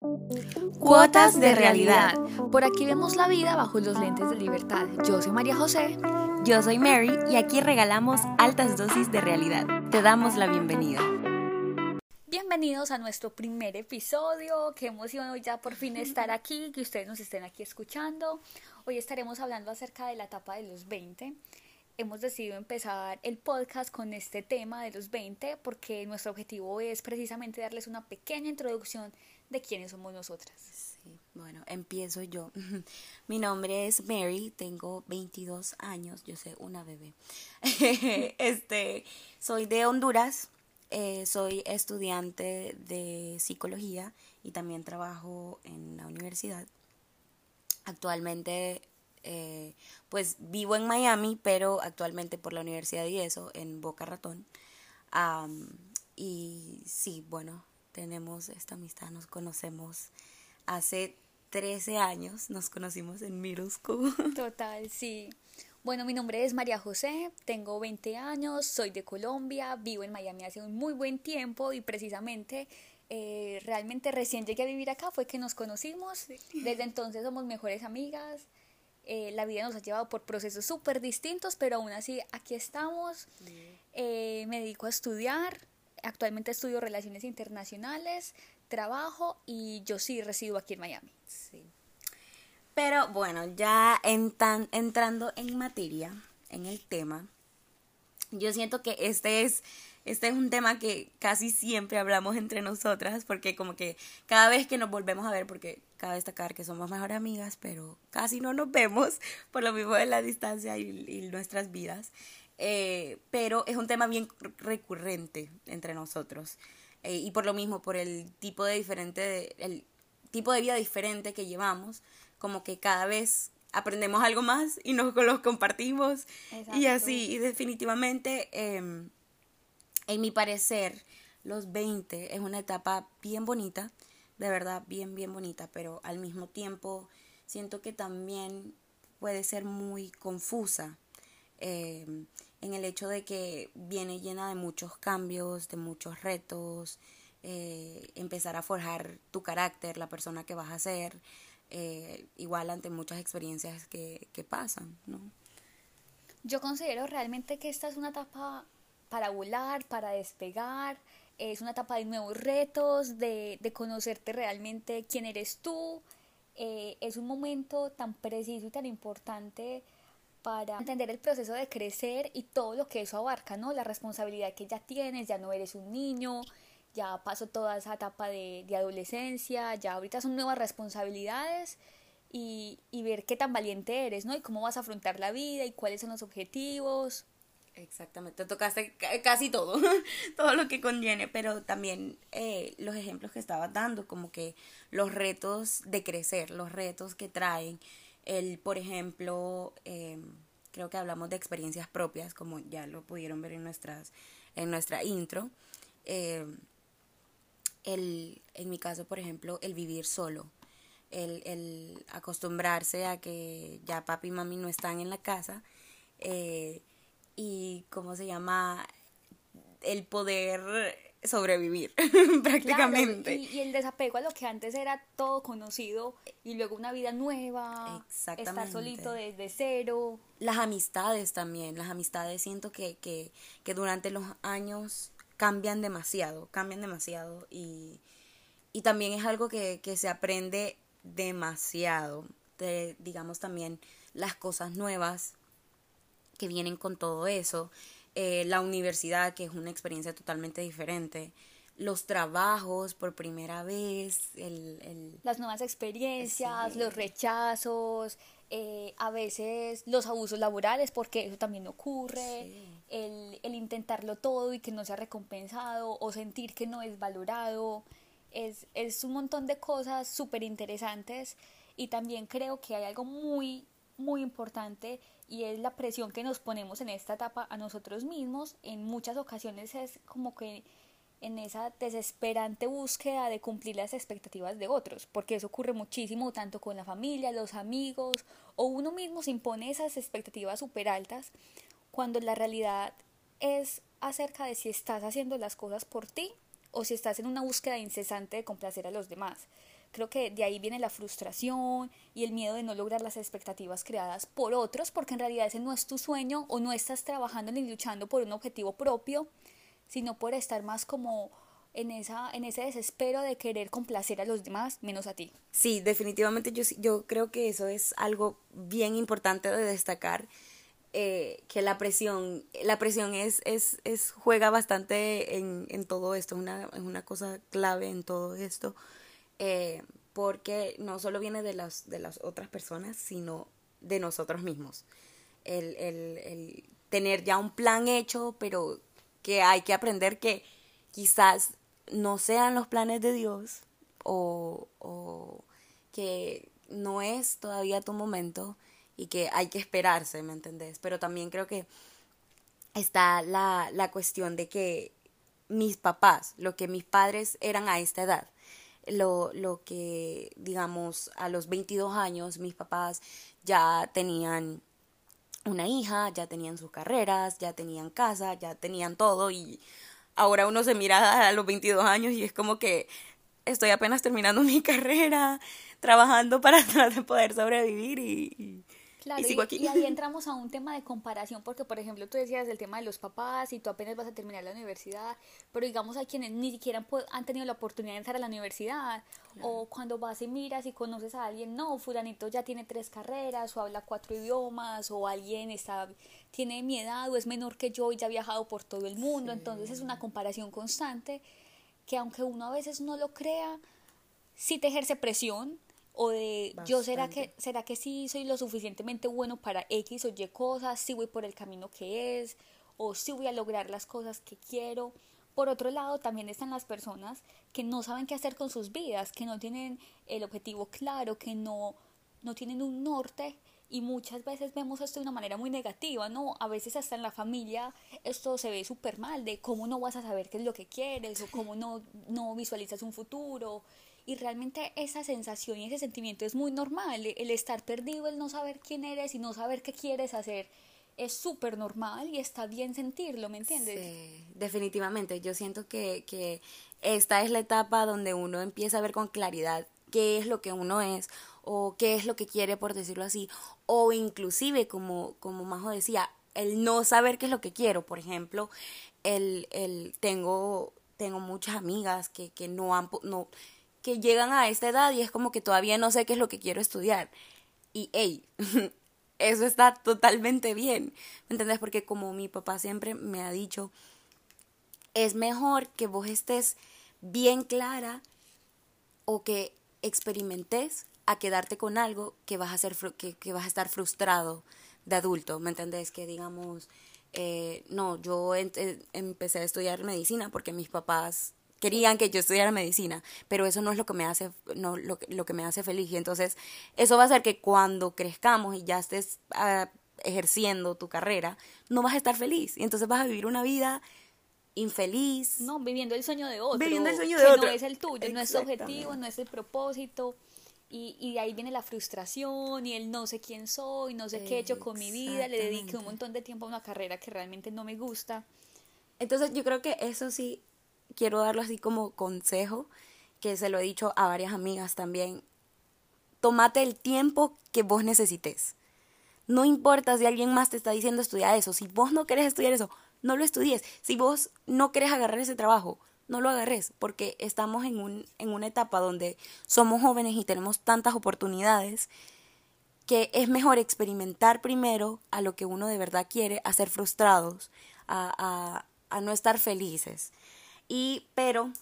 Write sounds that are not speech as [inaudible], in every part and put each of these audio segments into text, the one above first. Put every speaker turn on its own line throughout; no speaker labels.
Cuotas de realidad. Por aquí vemos la vida bajo los lentes de libertad. Yo soy María José.
Yo soy Mary y aquí regalamos altas dosis de realidad. Te damos la bienvenida.
Bienvenidos a nuestro primer episodio. Qué emoción hoy ya por fin estar aquí, que ustedes nos estén aquí escuchando. Hoy estaremos hablando acerca de la etapa de los 20 hemos decidido empezar el podcast con este tema de los 20 porque nuestro objetivo es precisamente darles una pequeña introducción de quiénes somos nosotras.
Sí, bueno, empiezo yo. [laughs] Mi nombre es Mary, tengo 22 años, yo soy una bebé. [laughs] este, soy de Honduras, eh, soy estudiante de psicología y también trabajo en la universidad. Actualmente eh, pues vivo en Miami, pero actualmente por la universidad y eso, en Boca Ratón. y sí, bueno, tenemos esta amistad, nos conocemos hace 13 años, nos conocimos en middle school. [laughs]
Total, sí. Bueno, mi nombre es María José, tengo 20 años, soy de Colombia, vivo en Miami hace un muy buen tiempo y precisamente eh, realmente recién llegué a vivir acá fue que nos conocimos. Desde entonces somos mejores amigas. Eh, la vida nos ha llevado por procesos súper distintos, pero aún así aquí estamos. Eh, me dedico a estudiar, actualmente estudio relaciones internacionales, trabajo y yo sí resido aquí en Miami.
Sí. Pero bueno, ya entrando en materia, en el tema, yo siento que este es este es un tema que casi siempre hablamos entre nosotras porque como que cada vez que nos volvemos a ver, porque cabe destacar que somos mejores amigas, pero casi no nos vemos [laughs] por lo mismo de la distancia y, nuestras vidas. Eh, pero es un tema bien recurrente entre nosotros. Eh, y por lo mismo, por el tipo de diferente, el tipo de vida diferente que llevamos, como que cada vez aprendemos algo más y nos los compartimos. Y así, y definitivamente em, en mi parecer, los 20 es una etapa bien bonita, de verdad bien, bien bonita, pero al mismo tiempo siento que también puede ser muy confusa. Em, en el hecho de que viene llena de muchos cambios, de muchos retos, eh, empezar a forjar tu carácter, la persona que vas a ser, eh, igual ante muchas experiencias que, que pasan, ¿no?
Yo considero realmente que esta es una etapa para volar, para despegar. Es una etapa de nuevos retos, de, de conocerte realmente quién eres tú. Eh, es un momento tan preciso y tan importante para entender el proceso de crecer y todo lo que eso abarca, ¿no? La responsabilidad que ya tienes, ya no eres un niño, ya pasó toda esa etapa de, de adolescencia, ya ahorita son nuevas responsabilidades y, y ver qué tan valiente eres, ¿no? Y cómo vas a afrontar la vida y cuáles son los objetivos.
Exactamente, tocaste casi todo, [laughs] todo lo que conviene, pero también eh, los ejemplos que estabas dando, como que los retos de crecer, los retos que traen, el, por ejemplo, em, creo que hablamos de experiencias propias, como ya lo pudieron ver en, nuestras, en nuestra intro, em, el, en mi caso, por ejemplo, el vivir solo, el, el acostumbrarse a que ya papi y mami no están en la casa, eh, y cómo se llama el poder sobrevivir [laughs] prácticamente.
y, el desapego a lo que antes era todo conocido y luego una vida nueva, estar solito desde cero.
Las amistades también, las amistades siento que, que, que durante los años cambian demasiado, cambian demasiado y, y también es algo que, que se aprende demasiado, de, digamos también las cosas nuevas que vienen con todo eso, eh, la universidad, que es una experiencia totalmente diferente, los trabajos por primera vez, el,
las nuevas experiencias, los rechazos, eh, a veces los abusos laborales, porque eso también ocurre, el, el, intentarlo todo y que no sea recompensado o sentir que no es valorado, es, es un montón de cosas súper interesantes y también creo que hay algo muy, muy importante y es la presión que nos ponemos en esta etapa a nosotros mismos. En muchas ocasiones es como que en esa desesperante búsqueda de cumplir las expectativas de otros, porque eso ocurre muchísimo tanto con la familia, los amigos, o uno mismo se impone esas expectativas súper altas, cuando la realidad es acerca de si estás haciendo las cosas por ti o si estás en una búsqueda incesante de complacer a los demás. Creo que de ahí viene la frustración y el miedo de no lograr las expectativas creadas por otros, porque en realidad ese no es tu sueño o no estás trabajando ni luchando por un objetivo propio, sino por estar más como en, esa, en ese desespero de querer complacer a los demás menos a ti.
Sí, definitivamente yo, yo creo que eso es algo bien importante de destacar. Eh, que la presión, la presión es, es, es juega bastante en, en todo esto, es una, una cosa clave en todo esto, eh, porque no solo viene de las, de las otras personas, sino de nosotros mismos. El, el, el tener ya un plan hecho, pero que hay que aprender que quizás no sean los planes de Dios o, o que no es todavía tu momento y que hay que esperarse, ¿me entendés? Pero también creo que está la, la cuestión de que mis papás, lo que mis padres eran a esta edad, lo, lo que, digamos, a los 22 años mis papás ya tenían una hija, ya tenían sus carreras, ya tenían casa, ya tenían todo y ahora uno se mira a los 22 años y es como que estoy apenas terminando [laughs] mi carrera, trabajando para [laughs] poder sobrevivir y,
Claro, y, ahí entramos a un tema de comparación, porque por ejemplo tú decías el tema de los papás y tú apenas vas a terminar la universidad, pero digamos hay quienes ni siquiera han, tenido la oportunidad de entrar a la universidad, o cuando vas y miras y conoces a alguien, no, fulanito ya tiene tres carreras, o habla cuatro idiomas, o alguien está, tiene mi edad, o es menor que yo y ya ha viajado por todo el mundo, entonces es una comparación constante que aunque uno a veces no lo crea, sí te ejerce presión, o de yo será que será que sí soy lo suficientemente bueno para X o Y cosas, si voy por el camino que es o si voy a lograr las cosas que quiero. Por otro lado, también están las personas que no saben qué hacer con sus vidas, que no tienen el objetivo claro, que no no tienen un norte. Y muchas veces vemos esto de una manera muy negativa, ¿no? A veces hasta en la familia esto se ve súper mal, de cómo no vas a saber qué es lo que quieres o cómo no, no visualizas un futuro y realmente esa sensación y ese sentimiento es muy normal. El estar perdido, el no saber quién eres y no saber qué quieres hacer es súper normal y está bien sentirlo, ¿me entiendes?
Sí, definitivamente. Yo siento que, que esta es la etapa donde uno empieza a ver con claridad qué es lo que uno es o qué es lo que quiere, por decirlo así, o inclusive, como, como Majo decía, el no saber qué es lo que quiero. Por ejemplo, el, el tengo, tengo muchas amigas que, que no han, no, llegan a esta edad y es como que todavía no sé qué es lo que quiero estudiar. Y hey, [laughs] eso está totalmente bien. ¿Me entendés? Porque como mi papá siempre me ha dicho, es mejor que vos estés bien clara o que experimentes a quedarte con algo que vas a, ser, que, vas a estar frustrado de adulto. ¿Me entendés? Que digamos, eh, no, yo empecé a estudiar medicina porque mis papás querían que yo estudiara medicina, pero eso no es lo que me hace, no, lo, lo que me hace feliz. Y entonces, eso va a hacer que cuando crezcamos y ya estés ah, ejerciendo tu carrera, no vas a estar feliz. Y entonces vas a vivir una vida infeliz.
No, viviendo el sueño de otro.
Viviendo el sueño de otro.
No es el tuyo, no es tu objetivo, no es el propósito. Y, y, de ahí viene la frustración y el no sé quién soy, no sé qué he hecho con mi vida, le dediqué un montón de tiempo a una carrera que realmente no me gusta.
Entonces yo creo que eso sí quiero darlo así como consejo, que se lo he dicho a varias amigas también. Tómate el tiempo que vos necesites. No importa si alguien más te está diciendo estudiar eso. Si vos no querés estudiar eso, no lo estudies. Si vos no querés agarrar ese trabajo, no lo agarres, porque estamos en, un, en una etapa donde somos jóvenes y tenemos tantas oportunidades que es mejor experimentar primero a lo que uno de verdad quiere, a ser frustrados, a, a, a no estar felices. Y, pero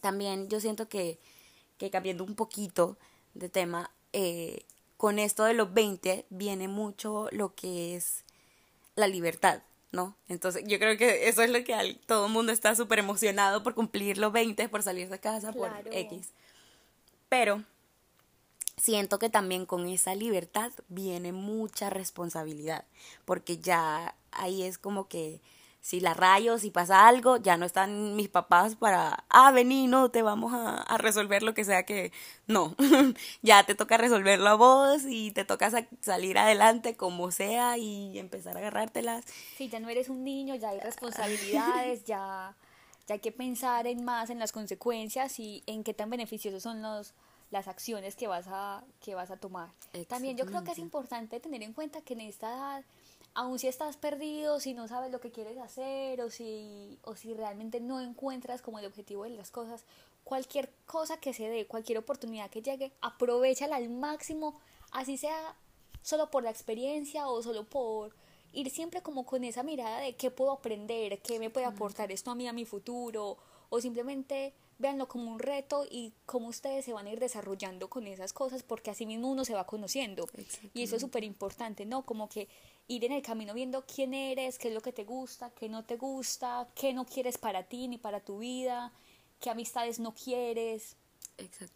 también yo siento que, que cambiando un poquito de tema, eh, con esto de los 20 viene mucho lo que es la libertad, ¿no? Entonces yo creo que eso es lo que todo el mundo está súper emocionado por cumplir los 20, por salir de casa, por X. Pero siento que también con esa libertad viene mucha responsabilidad, porque ya ahí es como que si la rayo, si pasa algo, ya no están mis papás para, ah, vení, no, te vamos a, resolver lo que sea que, [laughs] no, [laughs] ya te toca resolverlo a vos y te toca salir adelante como sea y empezar a agarrártelas.
Sí, ya no eres un niño, ya hay [laughs] responsabilidades, ya, ya hay que pensar en más en las consecuencias y en qué tan beneficiosos son los, las acciones que vas a, que vas a tomar. También yo creo que es importante tener en cuenta que en esta edad, aun si estás perdido, si no sabes lo que quieres hacer o si, o si realmente no encuentras como el objetivo de las cosas, cualquier cosa que se dé, cualquier oportunidad que llegue, aprovechala al máximo, así sea solo por la experiencia o solo por ir siempre como con esa mirada de qué puedo aprender, qué me puede aportar esto a mí, a mi futuro, o simplemente véanlo como un reto y cómo ustedes se van a ir desarrollando con esas cosas, porque así mismo uno se va conociendo. Y eso es súper importante, ¿no? Como que ir en el camino viendo quién eres, qué es lo que te gusta, qué no te gusta, qué no quieres para ti ni para tu vida, qué amistades no quieres,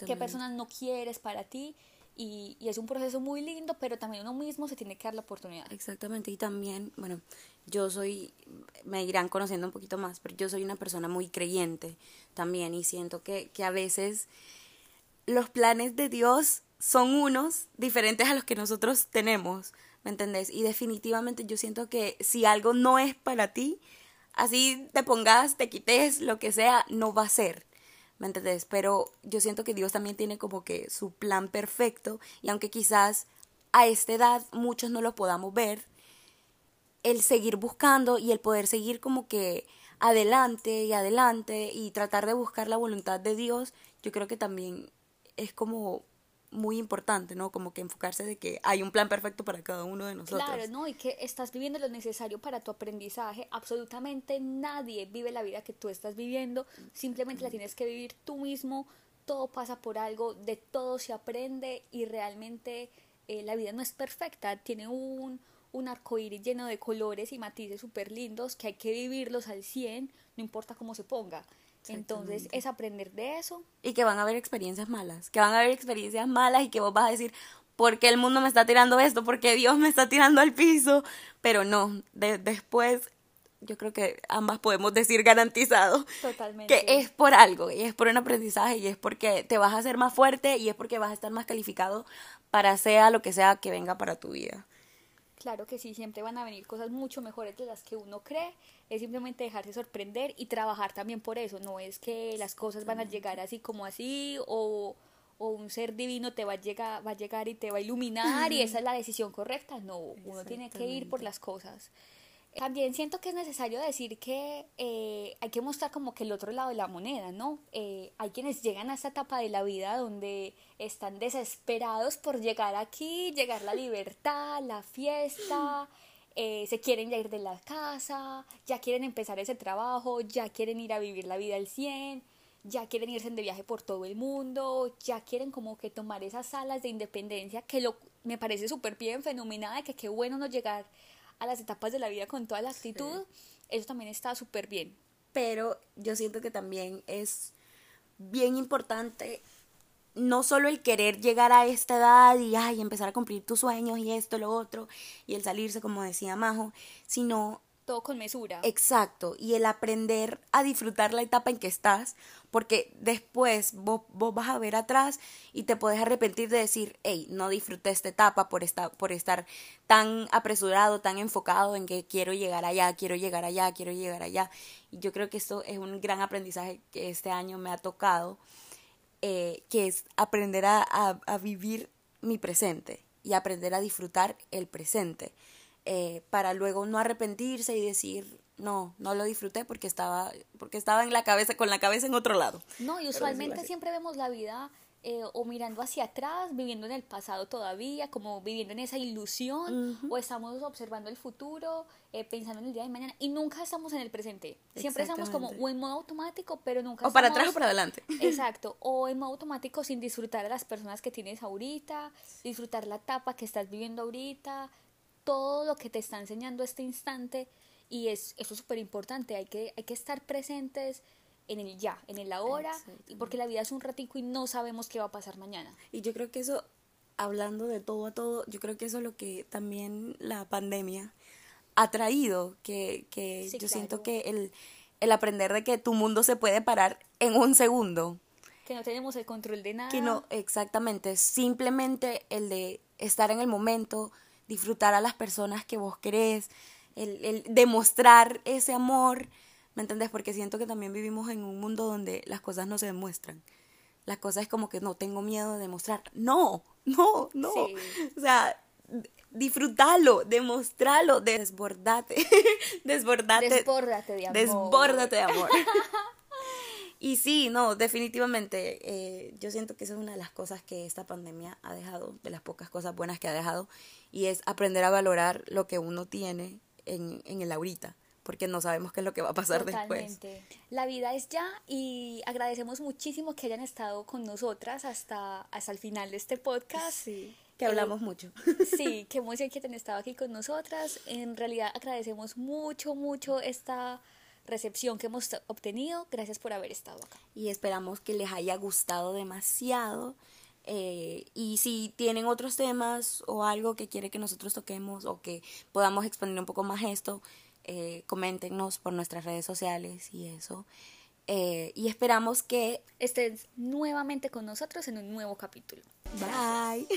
qué personas no quieres para ti y, y, es un proceso muy lindo, pero también uno mismo se tiene que dar la oportunidad.
Exactamente, y también, bueno, yo soy, me irán conociendo un poquito más, pero yo soy una persona muy creyente también y siento que, que a veces los planes de Dios son unos diferentes a los que nosotros tenemos, ¿me entendés? Y definitivamente yo siento que si algo no es para ti, así te pongas, te quites, lo que sea, no va a ser. ¿Me entendés? Pero yo siento que Dios también tiene como que su plan perfecto y aunque quizás a esta edad muchos no lo podamos ver, el seguir buscando y el poder seguir como que adelante y adelante y tratar de buscar la voluntad de Dios, yo creo que también es como muy importante, ¿no? Como que enfocarse de que hay un plan perfecto para cada uno de nosotros.
Claro, ¿no? Y que estás viviendo lo necesario para tu aprendizaje. Absolutamente nadie vive la vida que tú estás viviendo. Simplemente la tienes que vivir tú mismo. Todo pasa por algo, de todo se aprende y realmente eh, la vida no es perfecta. Tiene un, un arco iris lleno de colores y matices súper lindos que hay que vivirlos al 100, no importa cómo se ponga. Entonces es aprender de eso.
Y que van a haber experiencias malas, que van a haber experiencias malas y que vos vas a decir, ¿por qué el mundo me está tirando esto? ¿Por qué Dios me está tirando al piso? Pero no, después yo creo que ambas podemos decir garantizado Totalmente. que es por algo, y es por un aprendizaje, y es porque te vas a hacer más fuerte, y es porque vas a estar más calificado para sea lo que sea que venga para tu vida.
Claro que sí, siempre van a venir cosas mucho mejores de las que uno cree. Es simplemente dejarse sorprender y trabajar también por eso. No es que las cosas van a llegar así como así o, o un ser divino te va a llegar, va a llegar y te va a iluminar y esa es la decisión correcta. No, uno tiene que ir por las cosas. También siento que es necesario decir que eh, hay que mostrar como que el otro lado de la moneda, ¿no? Eh, hay quienes llegan a esta etapa de la vida donde están desesperados por llegar aquí, llegar la libertad, la fiesta, eh, se quieren ya ir de la casa, ya quieren empezar ese trabajo, ya quieren ir a vivir la vida al 100, ya quieren irse de viaje por todo el mundo, ya quieren como que tomar esas salas de independencia que lo, me parece súper bien, fenomenal, que qué bueno no llegar a las etapas de la vida con toda la actitud, eso también está súper bien.
Pero yo siento que también es bien importante no solo el querer llegar a esta edad y ay, empezar a cumplir tus sueños y esto, lo otro, y el salirse, como decía Majo, sino
todo con mesura.
Exacto, y el aprender a disfrutar la etapa en que estás, porque después vos, vos vas a ver atrás y te puedes arrepentir de decir, hey, no disfruté esta etapa por, esta, por estar tan apresurado, tan enfocado en que quiero llegar allá, quiero llegar allá, quiero llegar allá. Y yo creo que esto es un gran aprendizaje que este año me ha tocado, eh, que es aprender a, a vivir mi presente y aprender a disfrutar el presente eh, para luego no arrepentirse y decir, no, no lo disfruté porque estaba, porque estaba en la cabeza, con la cabeza en otro lado.
No, y usualmente siempre vemos la vida eh, o mirando hacia atrás, viviendo en el pasado todavía, como viviendo en esa ilusión, o estamos observando el futuro, eh, pensando en el día de mañana, y nunca estamos en el presente. Siempre estamos como o en modo automático, pero nunca.
O para atrás o para adelante. [laughs]
Exacto, o en modo automático sin disfrutar de las personas que tienes ahorita, disfrutar la etapa que estás viviendo ahorita, todo lo que te está enseñando este instante y es, eso es súper importante, hay que, hay que estar presentes en el ya, en el ahora, porque la vida es un ratico y no sabemos qué va a pasar mañana.
Y yo creo que eso, hablando de todo a todo, yo creo que eso es lo que también la pandemia ha traído, que, que yo siento que el, el aprender de que tu mundo se puede parar en un segundo.
Que no tenemos el control de nada.
Que no, exactamente, simplemente el de estar en el momento, disfrutar a las personas que vos querés, el, el demostrar ese amor, ¿Me entendés? Porque siento que también vivimos en un mundo donde las cosas no se demuestran. Las cosas es como que no tengo miedo de demostrar. No, no, no. O sea, disfrútalo, demostralo, desbordate. [laughs] desbordate.
Desbórdate de amor.
Desbórdate de amor. [laughs] y sí, no, definitivamente. Eh, yo siento que esa es una de las cosas que esta pandemia ha dejado, de las pocas cosas buenas que ha dejado, y es aprender a valorar lo que uno tiene en, en el ahorita porque no sabemos qué es lo que va a pasar después.
La vida es ya y agradecemos muchísimo que hayan estado con nosotras hasta, hasta el final de este podcast.
Sí, que hablamos eh, mucho. [laughs]
Sí, [laughs] qué emoción que hayan estado aquí con nosotras. En realidad agradecemos mucho, mucho esta recepción que hemos obtenido. Gracias por haber estado acá.
Y esperamos que les haya gustado demasiado. Eh, y si tienen otros temas o algo que quiere que nosotros toquemos o que podamos exponer un poco más esto, eh, coméntenos por nuestras redes sociales y eso. Eh, y esperamos que
estén nuevamente con nosotros en un nuevo capítulo.
Bye.